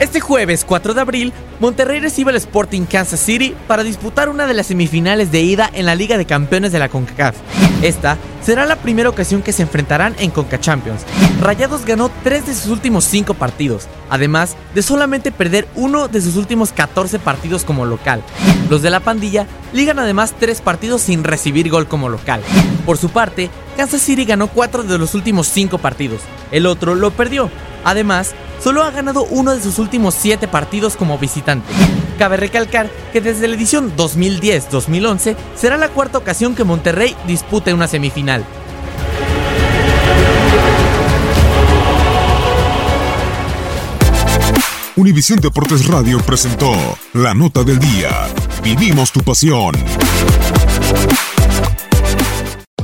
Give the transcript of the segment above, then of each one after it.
Este jueves 4 de abril, Monterrey recibe al Sporting Kansas City para disputar una de las semifinales de ida en la Liga de Campeones de la CONCACAF. Esta será la primera ocasión que se enfrentarán en Conca Champions. Rayados ganó 3 de sus últimos 5 partidos, además de solamente perder uno de sus últimos 14 partidos como local. Los de la pandilla ligan además 3 partidos sin recibir gol como local. Por su parte, Kansas City ganó 4 de los últimos 5 partidos, el otro lo perdió. Además, solo ha ganado uno de sus últimos 7 partidos como visitante. Cabe recalcar que desde la edición 2010-2011 será la cuarta ocasión que Monterrey dispute una semifinal. Univisión Deportes Radio presentó La Nota del Día. Vivimos tu pasión.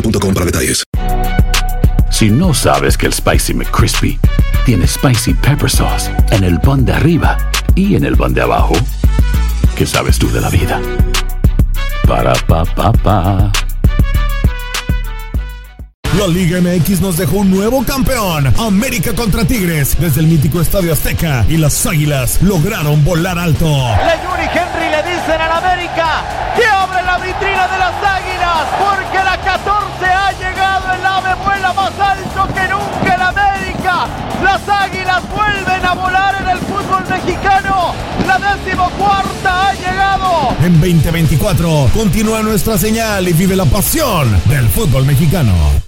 boostmobile.com para detalles. Si no sabes que el Spicy McCrispy tiene Spicy Pepper Sauce en el pan de arriba y en el pan de abajo, ¿qué sabes tú de la vida? Para, pa, pa, pa. La Liga MX nos dejó un nuevo campeón. América contra Tigres desde el mítico Estadio Azteca y las Águilas lograron volar alto. Que nunca en América. Las Águilas vuelven a volar en el fútbol mexicano. La decimocuarta ha llegado. En 2024 continúa nuestra señal y vive la pasión del fútbol mexicano.